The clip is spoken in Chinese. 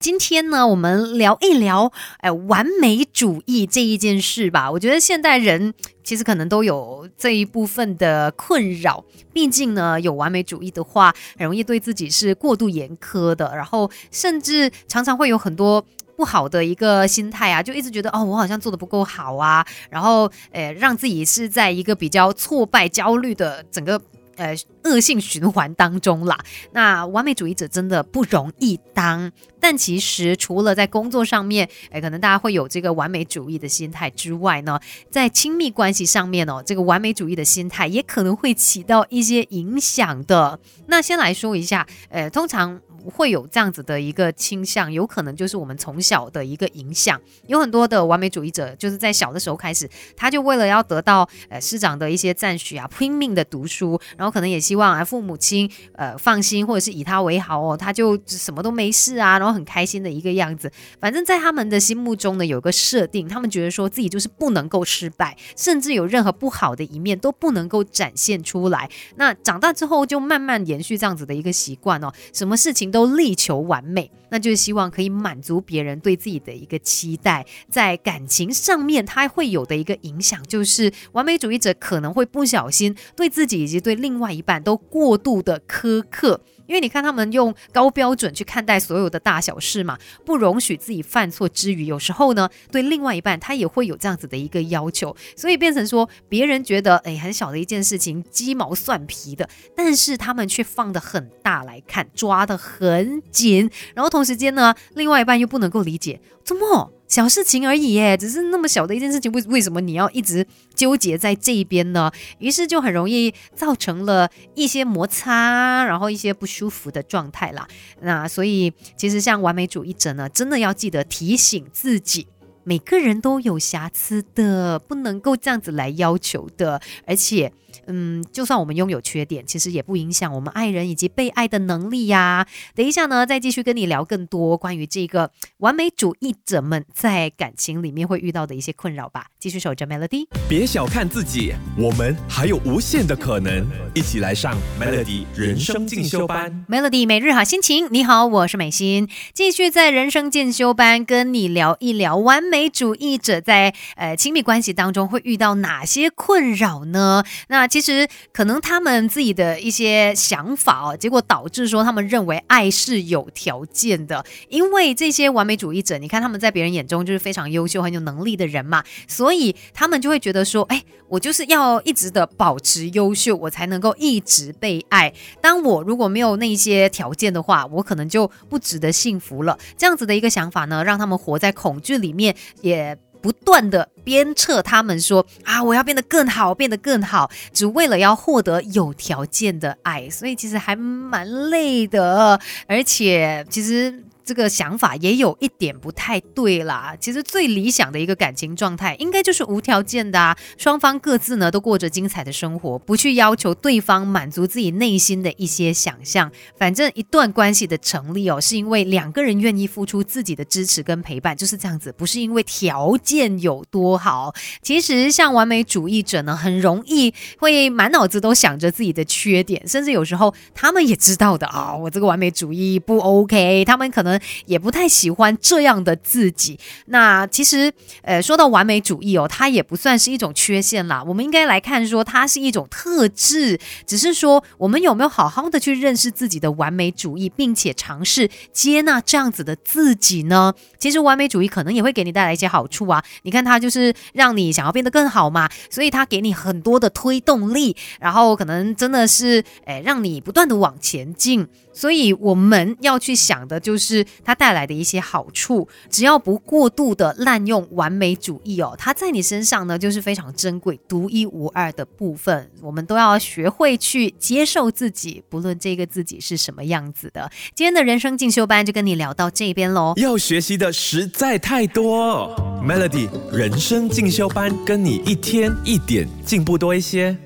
今天呢，我们聊一聊，哎，完美主义这一件事吧。我觉得现代人其实可能都有这一部分的困扰。毕竟呢，有完美主义的话，很容易对自己是过度严苛的，然后甚至常常会有很多不好的一个心态啊，就一直觉得哦，我好像做的不够好啊，然后，诶，让自己是在一个比较挫败、焦虑的整个。呃，恶性循环当中啦。那完美主义者真的不容易当，但其实除了在工作上面，哎，可能大家会有这个完美主义的心态之外呢，在亲密关系上面哦，这个完美主义的心态也可能会起到一些影响的。那先来说一下，呃，通常。会有这样子的一个倾向，有可能就是我们从小的一个影响。有很多的完美主义者，就是在小的时候开始，他就为了要得到呃师长的一些赞许啊，拼命的读书，然后我可能也希望啊父母亲呃放心，或者是以他为豪哦，他就什么都没事啊，然后很开心的一个样子。反正，在他们的心目中呢，有个设定，他们觉得说自己就是不能够失败，甚至有任何不好的一面都不能够展现出来。那长大之后，就慢慢延续这样子的一个习惯哦，什么事情。都力求完美，那就是希望可以满足别人对自己的一个期待。在感情上面，他会有的一个影响，就是完美主义者可能会不小心对自己以及对另另外一半都过度的苛刻。因为你看，他们用高标准去看待所有的大小事嘛，不容许自己犯错之余，有时候呢，对另外一半他也会有这样子的一个要求，所以变成说，别人觉得哎很小的一件事情，鸡毛蒜皮的，但是他们却放得很大来看，抓得很紧，然后同时间呢，另外一半又不能够理解，怎么？小事情而已耶，只是那么小的一件事情，为为什么你要一直纠结在这一边呢？于是就很容易造成了一些摩擦，然后一些不舒服的状态啦。那所以其实像完美主义者呢，真的要记得提醒自己，每个人都有瑕疵的，不能够这样子来要求的，而且。嗯，就算我们拥有缺点，其实也不影响我们爱人以及被爱的能力呀。等一下呢，再继续跟你聊更多关于这个完美主义者们在感情里面会遇到的一些困扰吧。继续守着 Melody，别小看自己，我们还有无限的可能。一起来上 Melody 人生进修班。Melody 每日好心情，你好，我是美心，继续在人生进修班跟你聊一聊完美主义者在呃亲密关系当中会遇到哪些困扰呢？那那其实可能他们自己的一些想法哦，结果导致说他们认为爱是有条件的，因为这些完美主义者，你看他们在别人眼中就是非常优秀、很有能力的人嘛，所以他们就会觉得说，哎，我就是要一直的保持优秀，我才能够一直被爱。当我如果没有那些条件的话，我可能就不值得幸福了。这样子的一个想法呢，让他们活在恐惧里面，也。不断的鞭策他们说啊，我要变得更好，变得更好，只为了要获得有条件的爱，所以其实还蛮累的，而且其实。这个想法也有一点不太对啦。其实最理想的一个感情状态，应该就是无条件的啊，双方各自呢都过着精彩的生活，不去要求对方满足自己内心的一些想象。反正一段关系的成立哦，是因为两个人愿意付出自己的支持跟陪伴，就是这样子，不是因为条件有多好。其实像完美主义者呢，很容易会满脑子都想着自己的缺点，甚至有时候他们也知道的啊，我这个完美主义不 OK，他们可能。也不太喜欢这样的自己。那其实，呃，说到完美主义哦，它也不算是一种缺陷啦。我们应该来看说，它是一种特质。只是说，我们有没有好好的去认识自己的完美主义，并且尝试接纳这样子的自己呢？其实，完美主义可能也会给你带来一些好处啊。你看，它就是让你想要变得更好嘛，所以它给你很多的推动力，然后可能真的是，诶，让你不断的往前进。所以我们要去想的就是它带来的一些好处，只要不过度的滥用完美主义哦，它在你身上呢就是非常珍贵、独一无二的部分。我们都要学会去接受自己，不论这个自己是什么样子的。今天的人生进修班就跟你聊到这边喽，要学习的实在太多。Melody 人生进修班，跟你一天一点进步多一些。